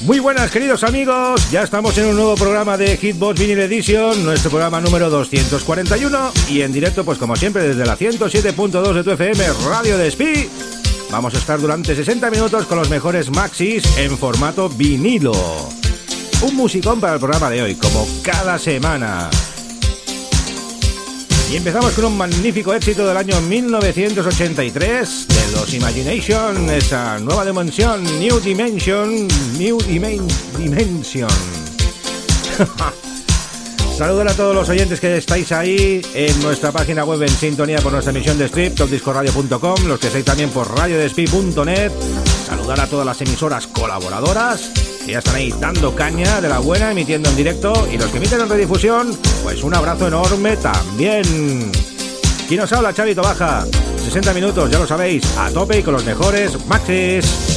Muy buenas queridos amigos, ya estamos en un nuevo programa de Hitbox Vinyl Edition, nuestro programa número 241 y en directo pues como siempre desde la 107.2 de tu FM Radio de Spi. Vamos a estar durante 60 minutos con los mejores maxis en formato vinilo. Un musicón para el programa de hoy, como cada semana. Y empezamos con un magnífico éxito del año 1983 de los Imagination, esa nueva dimensión, New Dimension, New Dimension. Saludos a todos los oyentes que estáis ahí en nuestra página web en sintonía por nuestra emisión de strip, topdiscoradio.com, los que estáis también por radiodespi.net. Saludar a todas las emisoras colaboradoras que ya están ahí dando caña de la buena, emitiendo en directo. Y los que emiten en redifusión, pues un abrazo enorme también. ¿Quién nos habla? Chavito Baja. 60 minutos, ya lo sabéis, a tope y con los mejores maxis.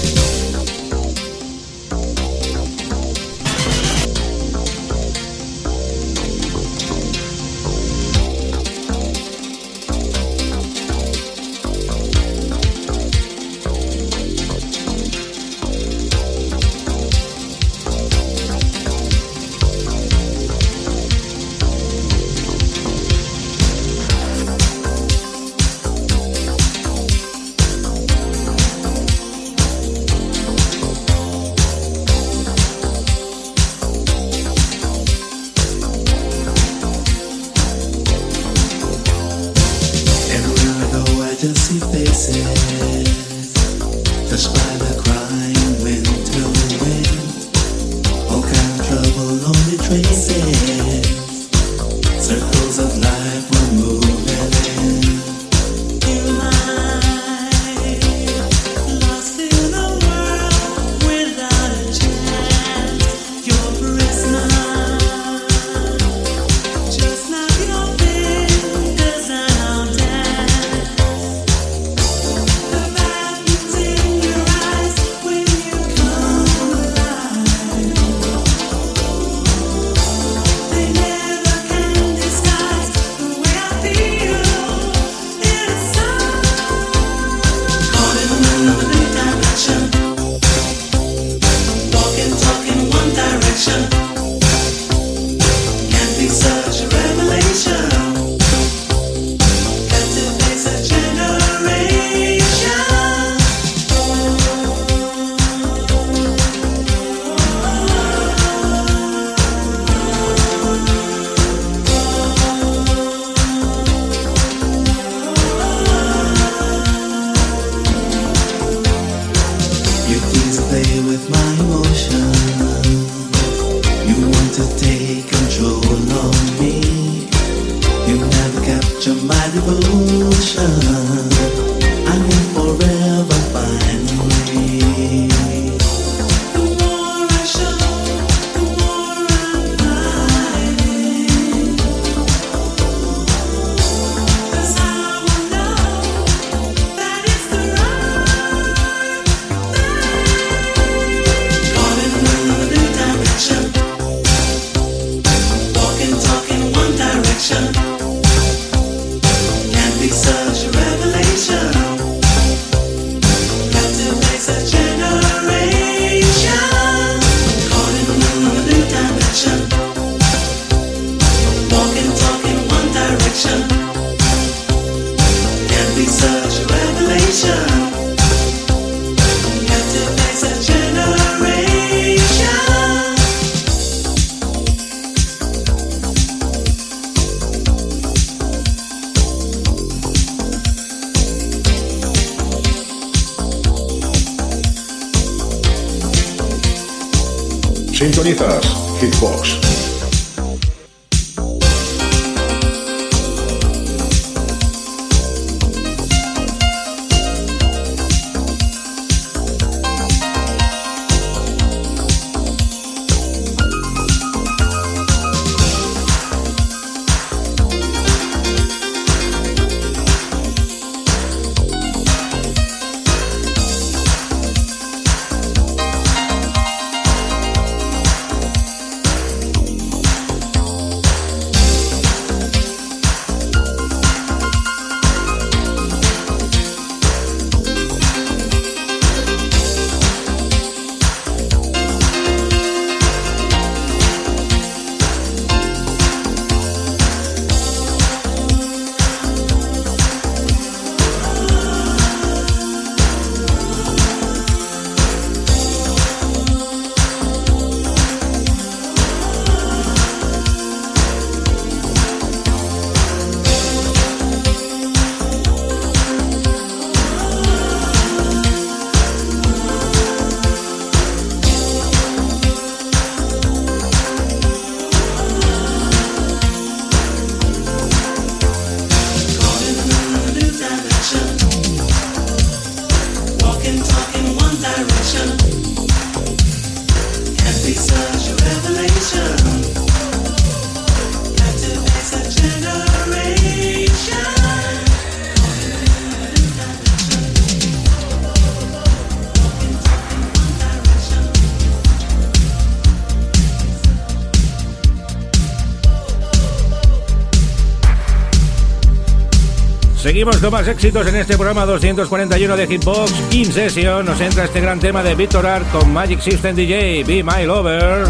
Seguimos con más éxitos en este programa 241 de Hitbox. In Session nos entra este gran tema de Victor Art con Magic System DJ, Be My Lover.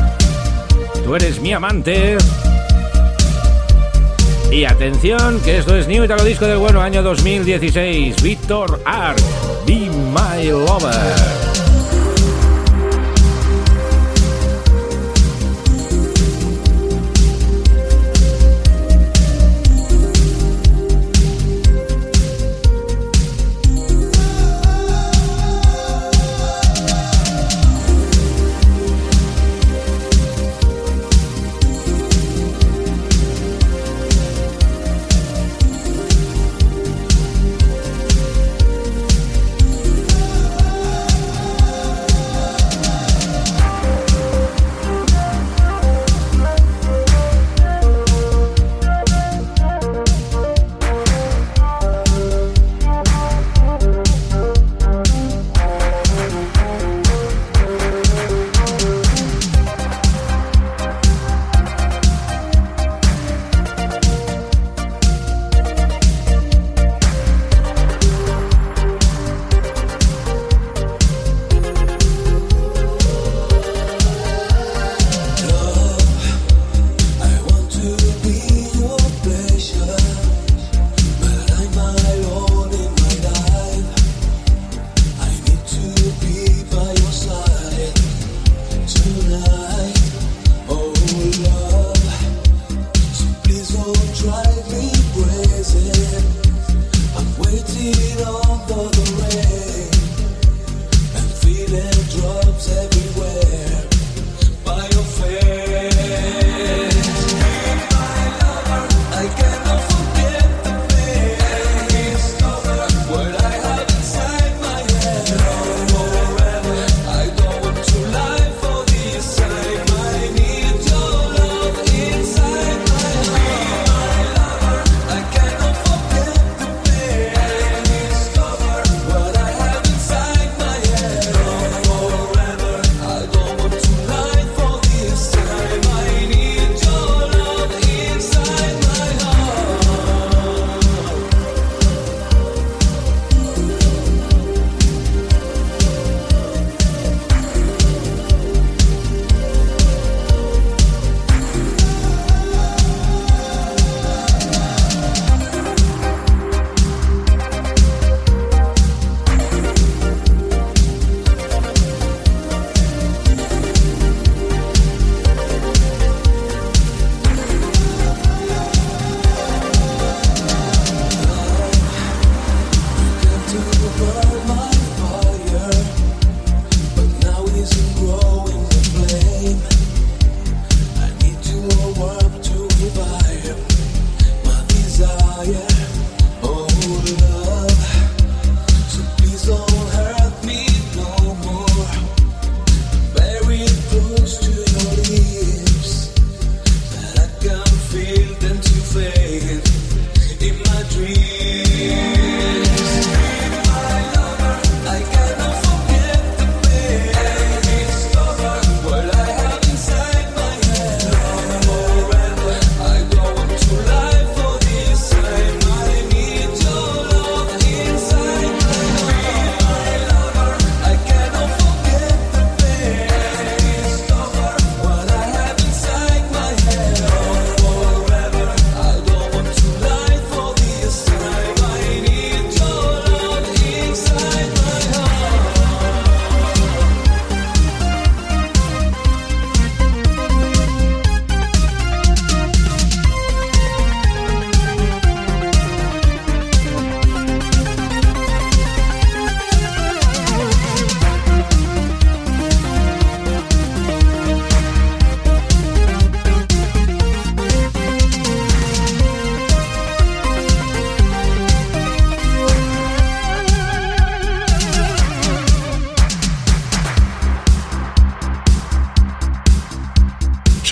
Tú eres mi amante. Y atención, que esto es New Italo Disco del bueno año 2016. Victor Art, Be My Lover.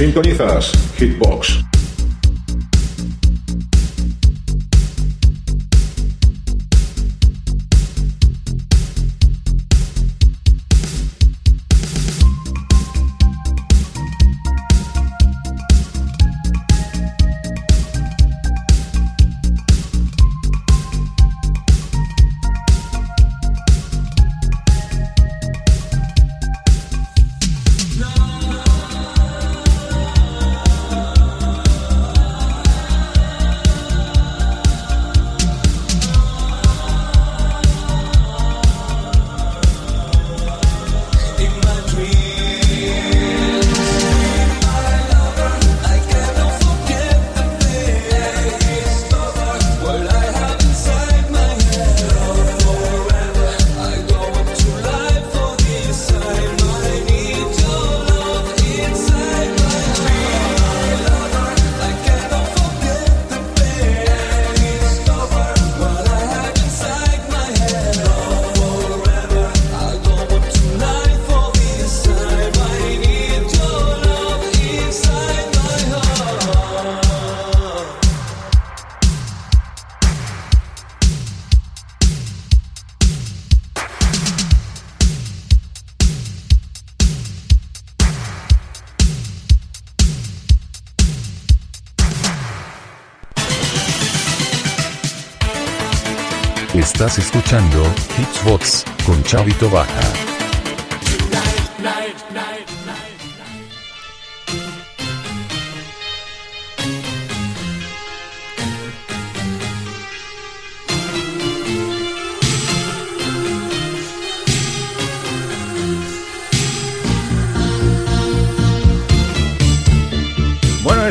Sintonizas Hitbox.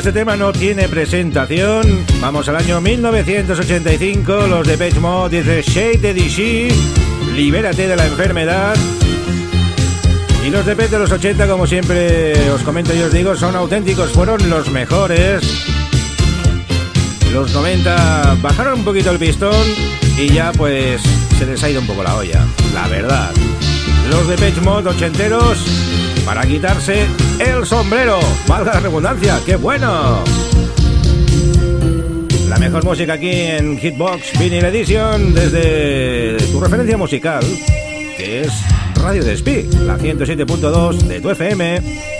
Este tema no tiene presentación. Vamos al año 1985. Los de Page Mode dice Shade DC, libérate de la enfermedad. Y los de Page de los 80, como siempre os comento y os digo, son auténticos, fueron los mejores. Los 90 bajaron un poquito el pistón y ya pues se les ha ido un poco la olla, la verdad. Los de Page Mode ochenteros para quitarse el sombrero. Valga la redundancia, qué bueno. La mejor música aquí en Hitbox Vinyl Edition desde tu referencia musical, que es Radio Despí, la 107.2 de tu FM.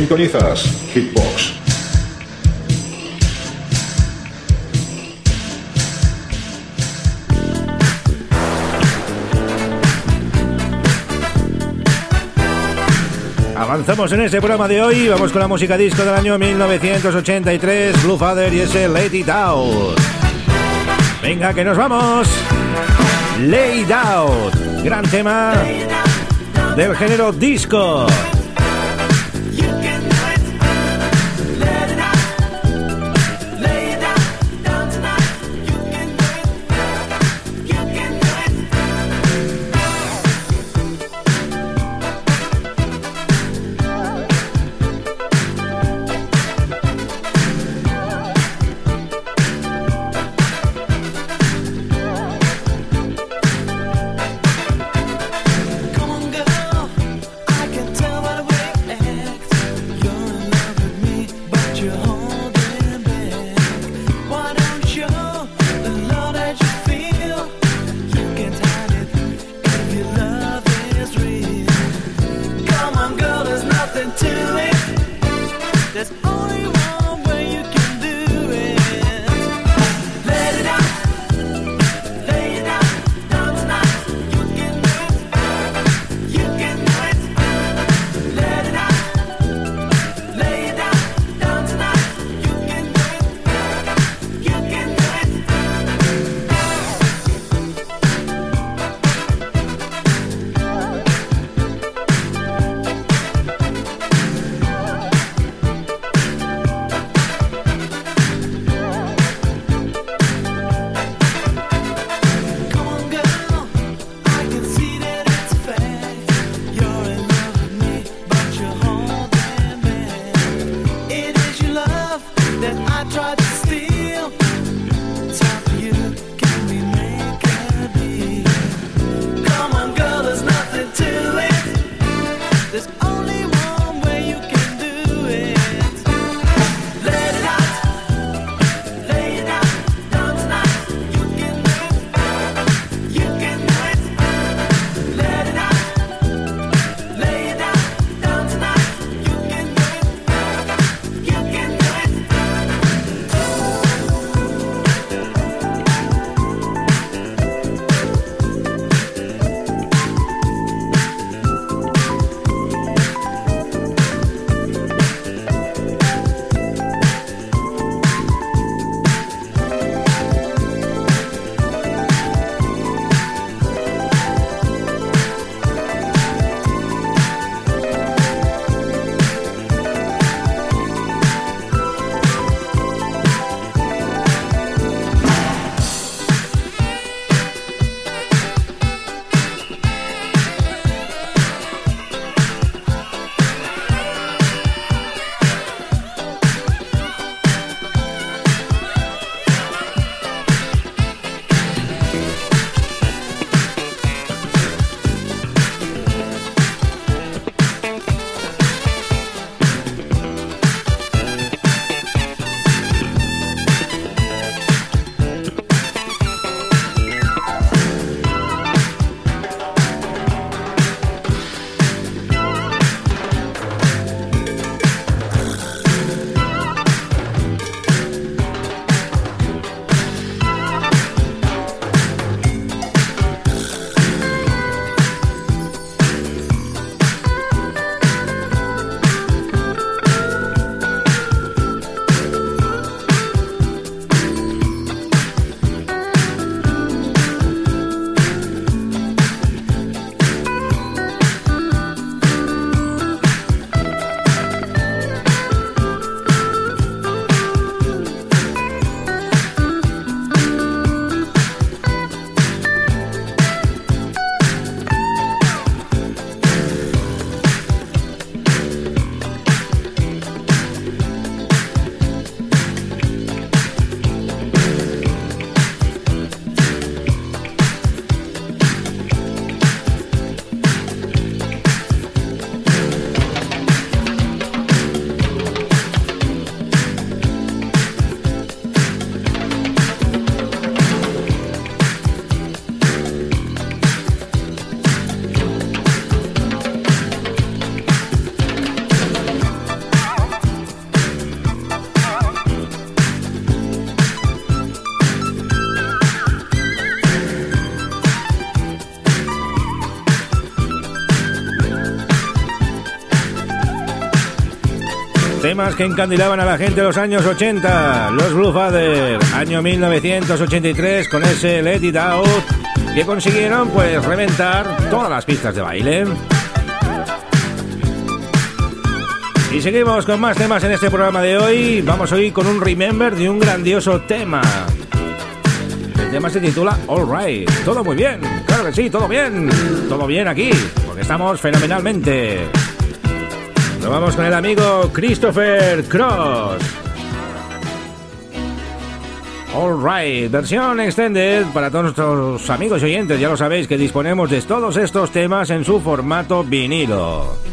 Sintonizas Hitbox. Avanzamos en este programa de hoy. Vamos con la música disco del año 1983, Blue Father y ese It Out. Venga, que nos vamos. Lay Out, gran tema del género disco. Temas que encandilaban a la gente de los años 80. Los Blue Father, año 1983, con ese Let It Out, que consiguieron pues reventar todas las pistas de baile. Y seguimos con más temas en este programa de hoy. Vamos hoy con un remember de un grandioso tema. El tema se titula All Right. Todo muy bien. Claro que sí, todo bien. Todo bien aquí, porque estamos fenomenalmente. Nos vamos con el amigo Christopher Cross. All right, versión extended para todos nuestros amigos y oyentes. Ya lo sabéis que disponemos de todos estos temas en su formato vinilo.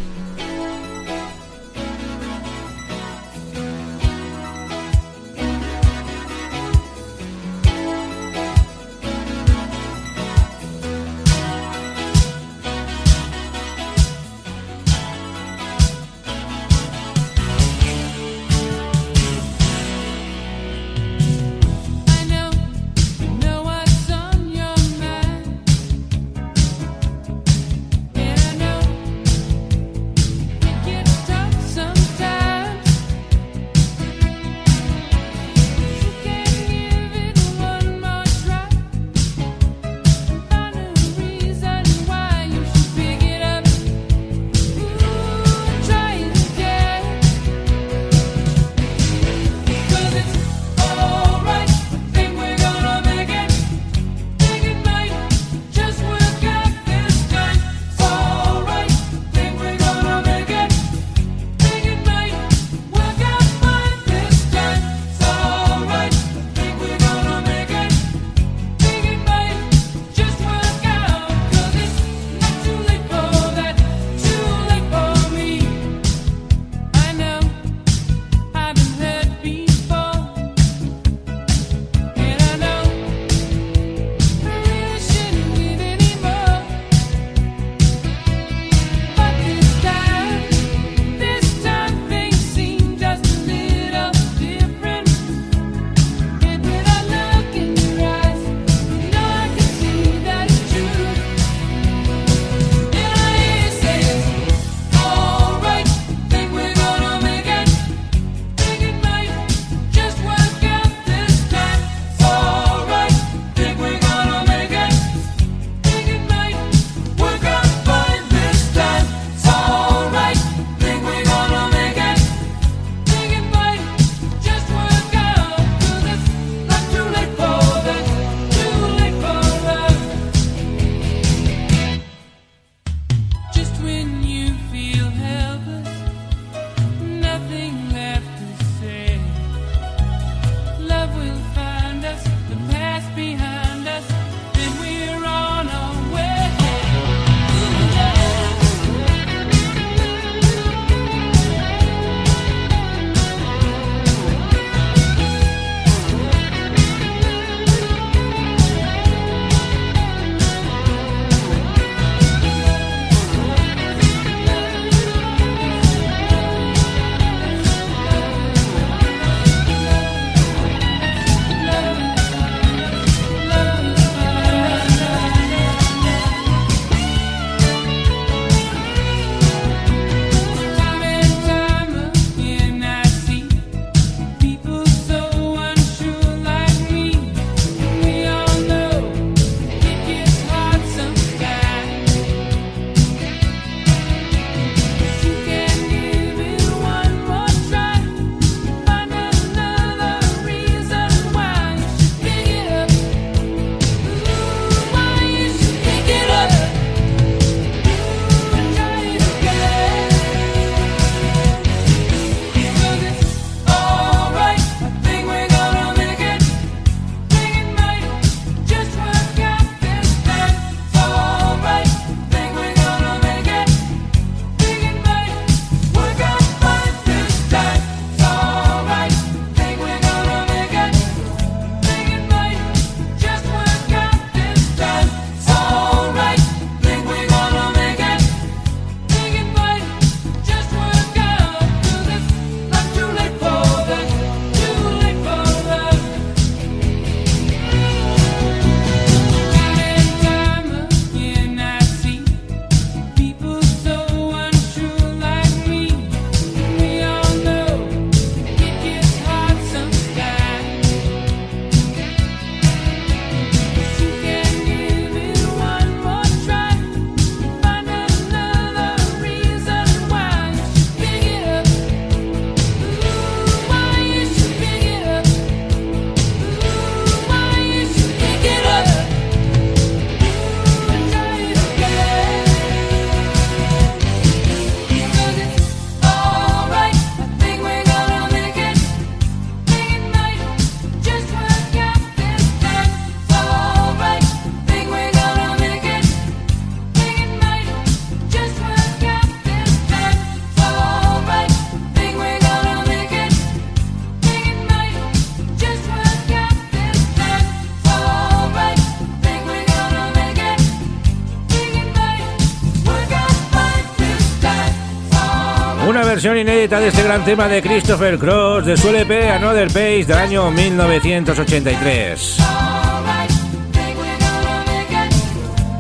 Versión inédita de este gran tema de Christopher Cross de su LP Another Page del año 1983.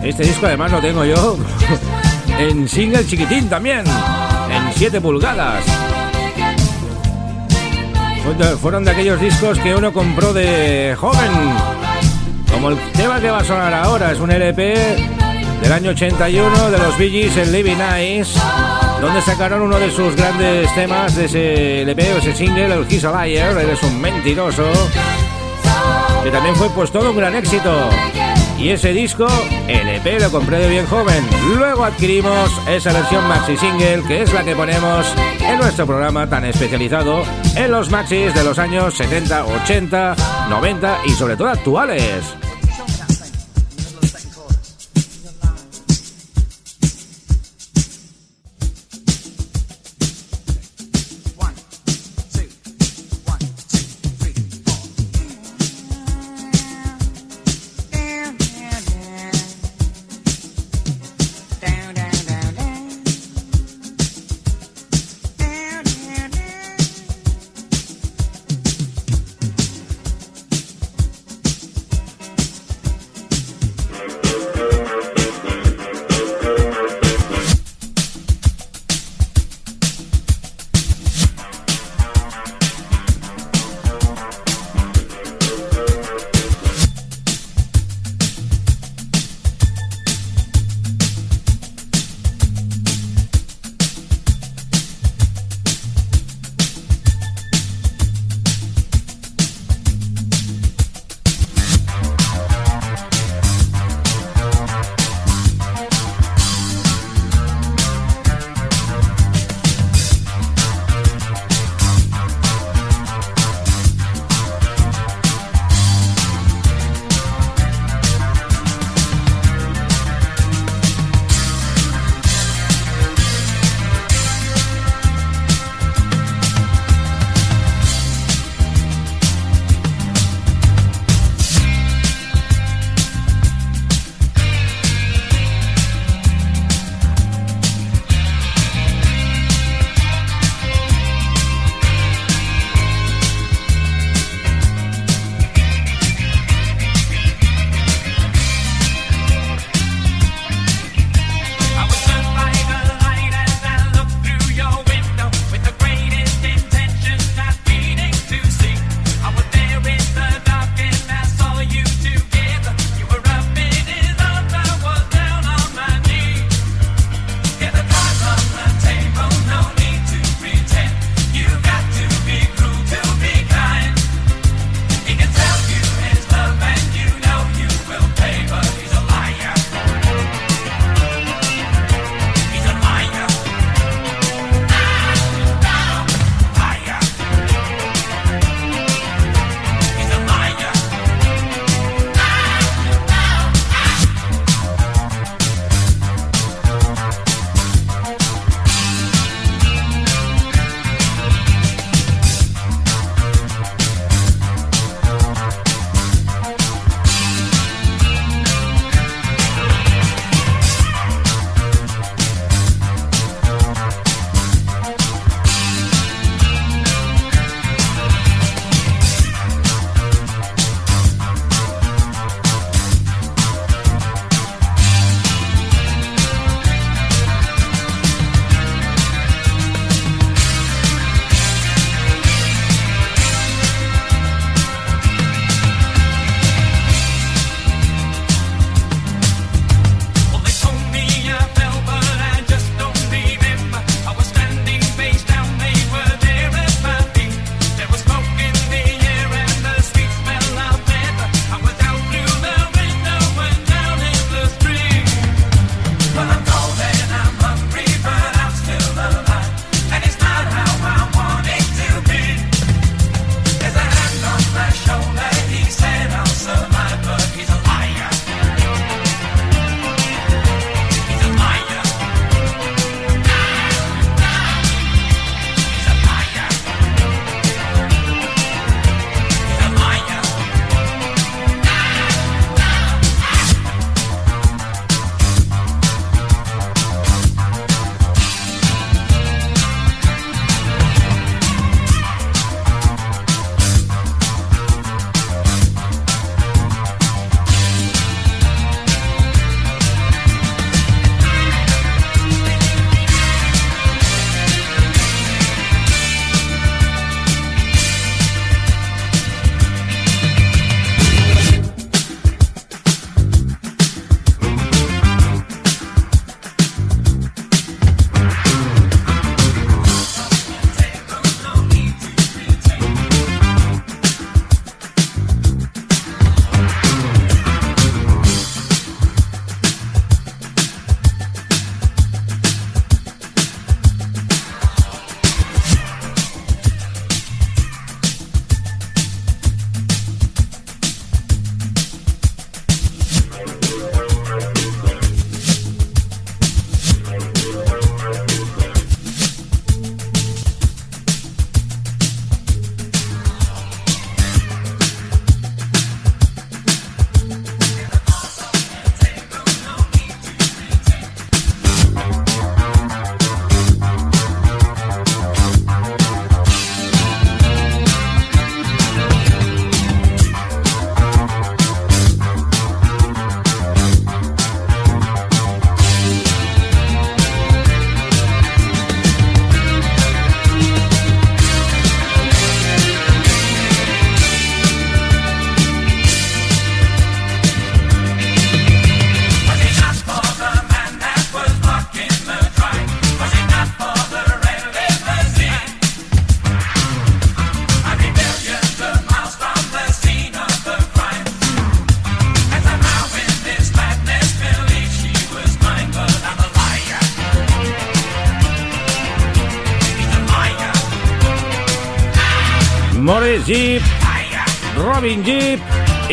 Este disco además lo tengo yo en single chiquitín también, en 7 pulgadas. Fueron de aquellos discos que uno compró de joven, como el tema que va a sonar ahora, es un LP del año 81 de los Bee Gees en Living Nice, donde sacaron uno de sus grandes temas de ese LP o ese single, el He's a Liar, eres un mentiroso, que también fue pues todo un gran éxito. Y ese disco, LP, lo compré de bien joven. Luego adquirimos esa versión maxi single, que es la que ponemos en nuestro programa tan especializado en los maxis de los años 70, 80, 90 y sobre todo actuales.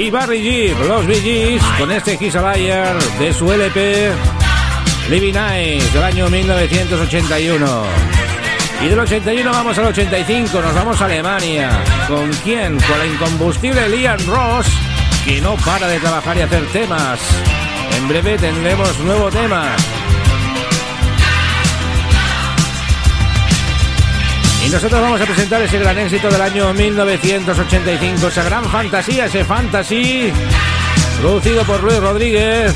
Y Barry Jeep, los BGs, con este Kiss de su LP Living Nice del año 1981. Y del 81 vamos al 85, nos vamos a Alemania. ¿Con quién? Con la incombustible Liam Ross, que no para de trabajar y hacer temas. En breve tendremos nuevo tema. Y nosotros vamos a presentar ese gran éxito del año 1985, esa gran fantasía, ese fantasy, producido por Luis Rodríguez.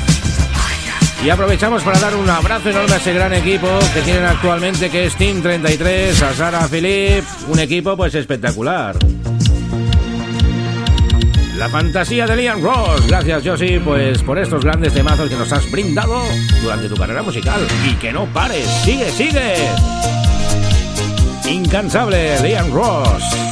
Y aprovechamos para dar un abrazo enorme a ese gran equipo que tienen actualmente, que es Team 33, a Sara Philip, un equipo pues espectacular. La fantasía de Liam Ross. Gracias, Josie, pues por estos grandes temazos que nos has brindado durante tu carrera musical. Y que no pares, sigue, sigue. Incansable, Liam Ross.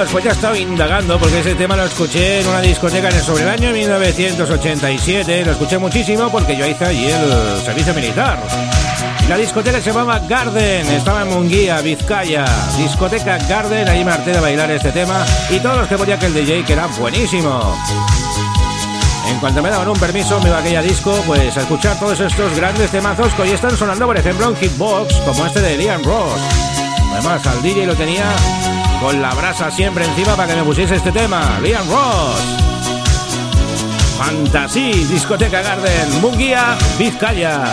Amigos, pues ya he estado indagando porque ese tema lo escuché en una discoteca en el sobre el año 1987. Lo escuché muchísimo porque yo hice allí el servicio militar. La discoteca se llamaba Garden, estaba en Munguía, Vizcaya. Discoteca Garden, ahí me harté de bailar este tema y todos los que ponía que el DJ que era buenísimo. En cuanto me daban un permiso, me iba a aquella disco, pues a escuchar todos estos grandes temazos que hoy están sonando, por ejemplo, en Hitbox, como este de Liam Ross. Además, al DJ lo tenía con la brasa siempre encima para que me pusiese este tema, Liam Ross. Fantasy, Discoteca Garden, Munguía, Vizcaya.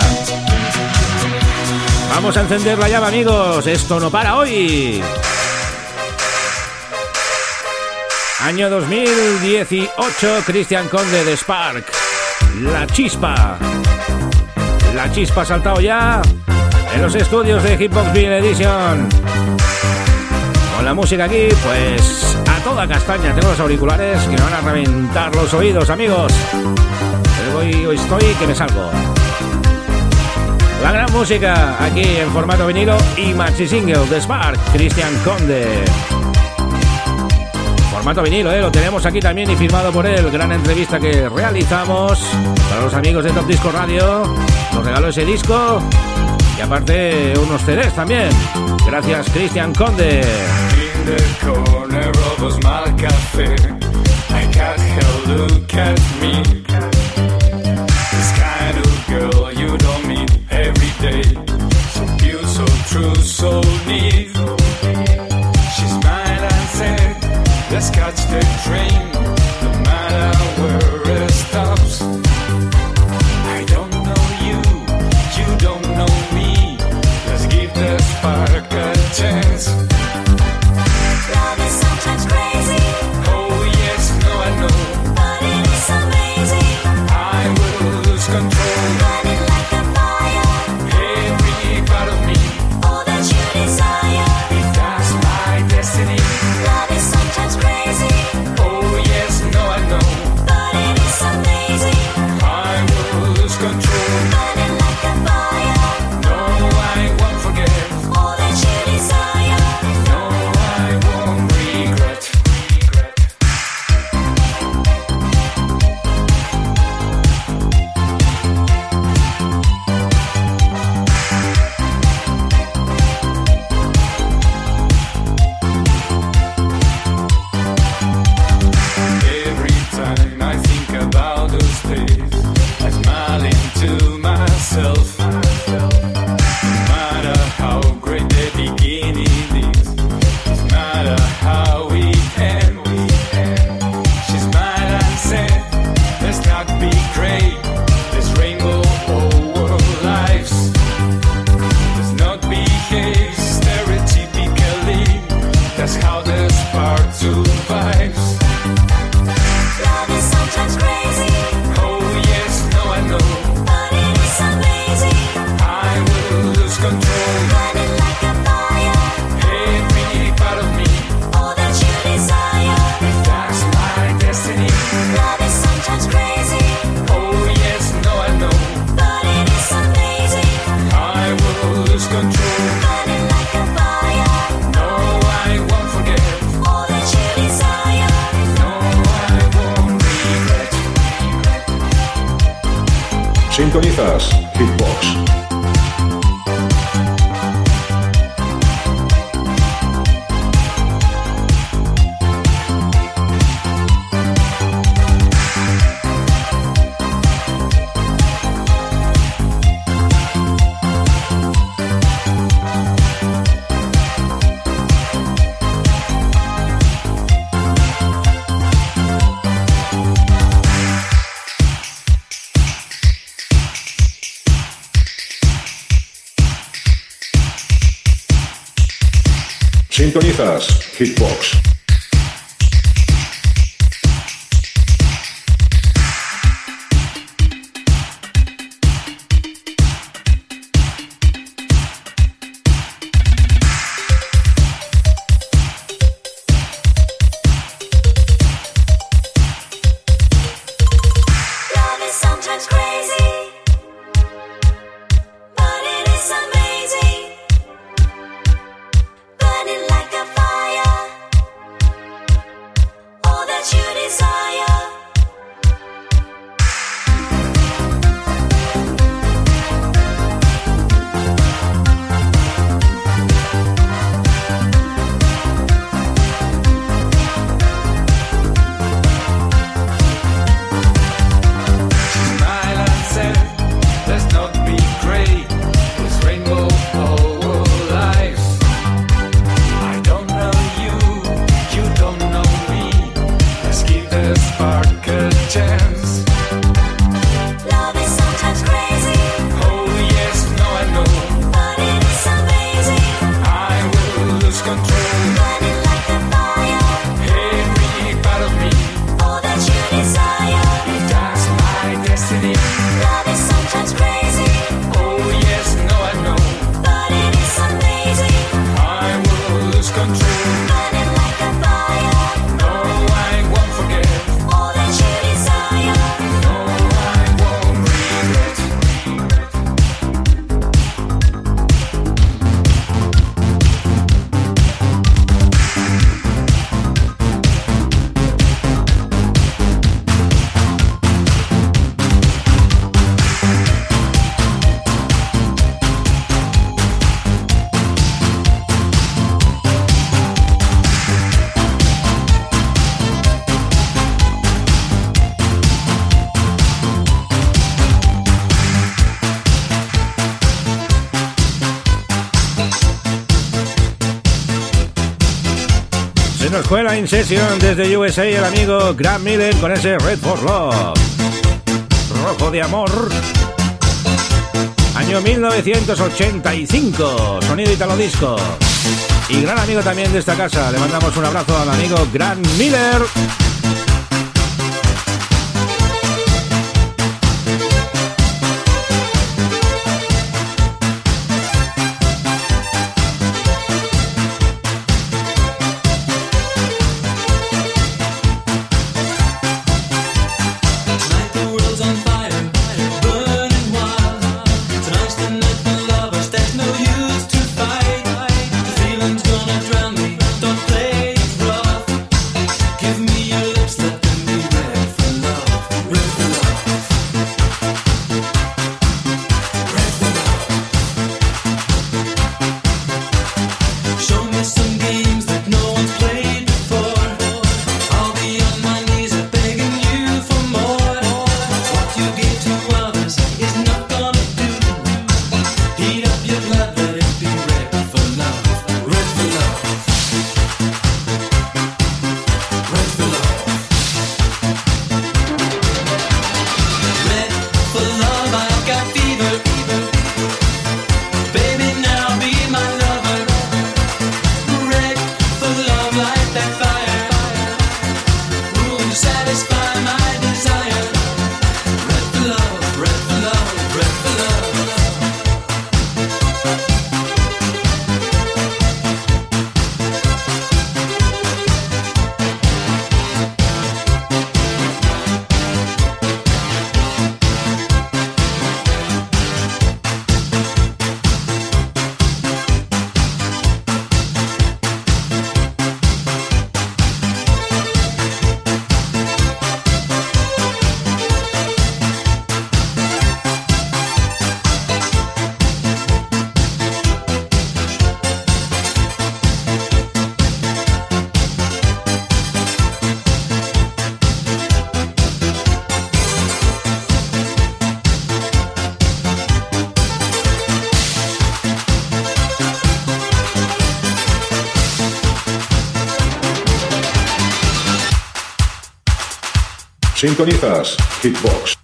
Vamos a encender la llave, amigos. Esto no para hoy. Año 2018, Cristian Conde de Spark. La chispa. La chispa ha saltado ya en los estudios de Hitbox Beat Edition. Con la música aquí, pues a toda castaña. Tengo los auriculares que me van a reventar los oídos, amigos. Pero hoy, estoy que me salgo. La gran música aquí en formato vinilo y maxi single de Spark, Cristian Conde. Formato vinilo, ¿eh? lo tenemos aquí también y firmado por él. Gran entrevista que realizamos para los amigos de Top Disco Radio. Nos regaló ese disco y aparte unos CDs también. Gracias, Cristian Conde. In the corner of Se nos fue la In Session desde USA el amigo Grant Miller con ese Red for Love. Rojo de amor. Año 1985. Sonido italo disco. Y gran amigo también de esta casa. Le mandamos un abrazo al amigo Grant Miller. Sintonizas Hitbox.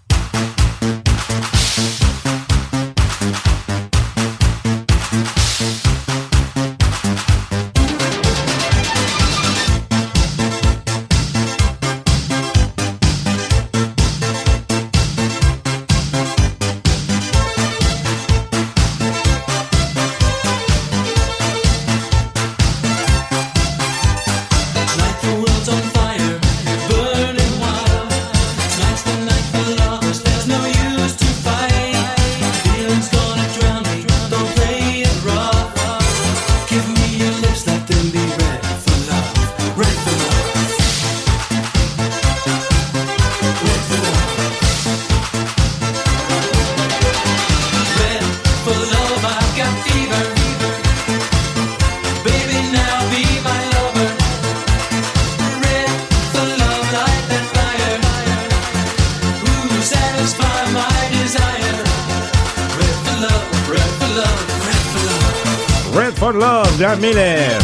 Grant Miller.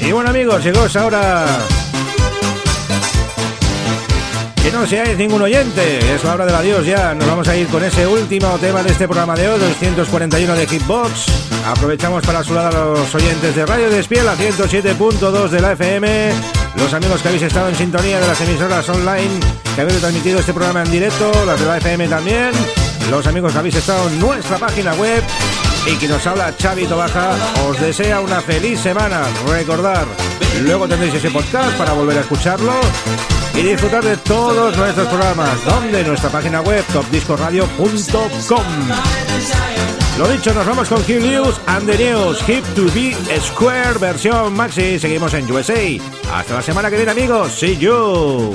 Y bueno amigos, llegó esa hora que no seáis ningún oyente, es la hora del adiós ya. Nos vamos a ir con ese último tema de este programa de hoy, 241 de Hitbox. Aprovechamos para saludar a los oyentes de Radio Despiel a 107.2 de la FM, los amigos que habéis estado en sintonía de las emisoras online que habéis transmitido este programa en directo, las de la FM también, los amigos que habéis estado en nuestra página web y que nos habla Xavi Tobaja, os desea una feliz semana. Recordar, luego tendréis ese podcast para volver a escucharlo y disfrutar de todos nuestros programas, donde nuestra página web topdiscoradio.com. Lo dicho, nos vamos con Hip News and the News, Hip to be Square versión Maxi. Seguimos en USA. Hasta la semana que viene, amigos. See you.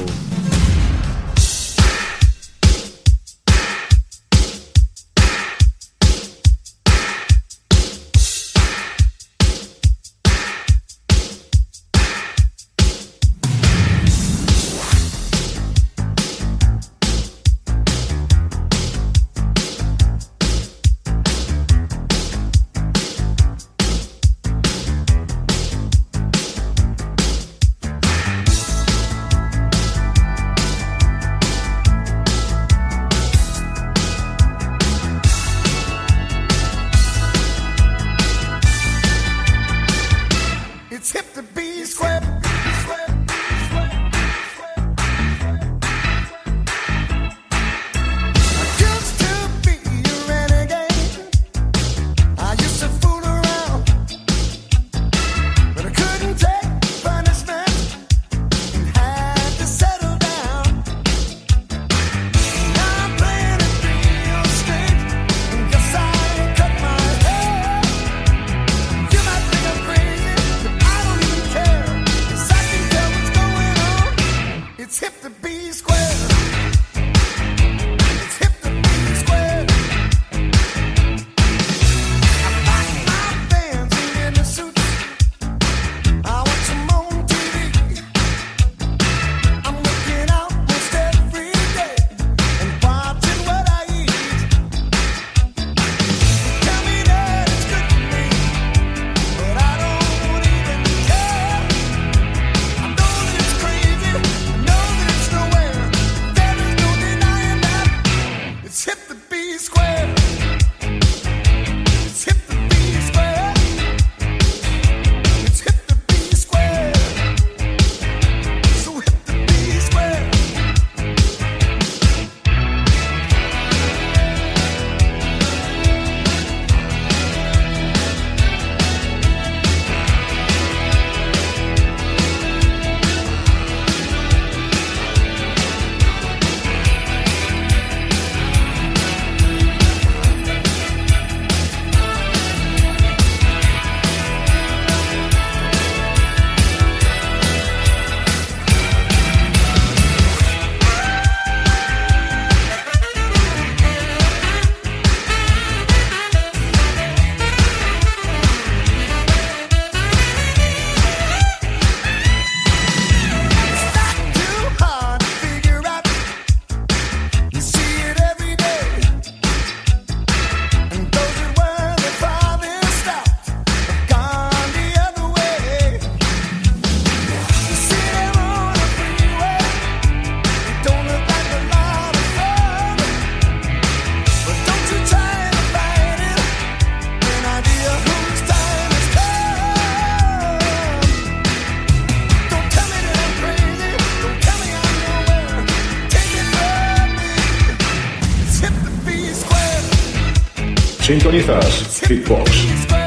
Sintonizas Hitbox.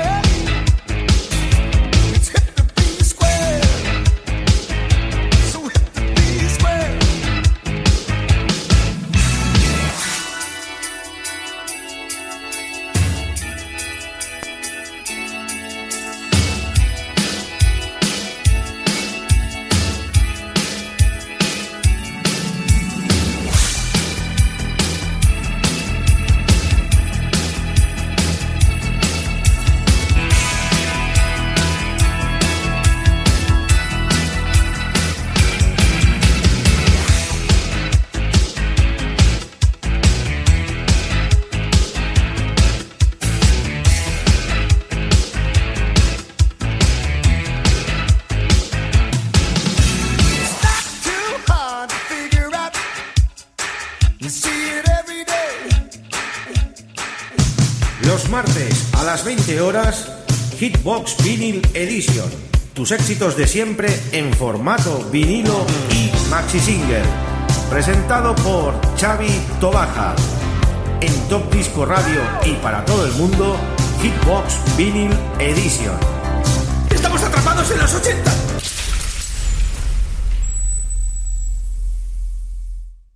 Edition. Tus éxitos de siempre en formato vinilo y maxi single. Presentado por Xavi Tobaja. En Top Disco Radio y para todo el mundo, Hitbox Vinyl Edition. ¡Estamos atrapados en los 80!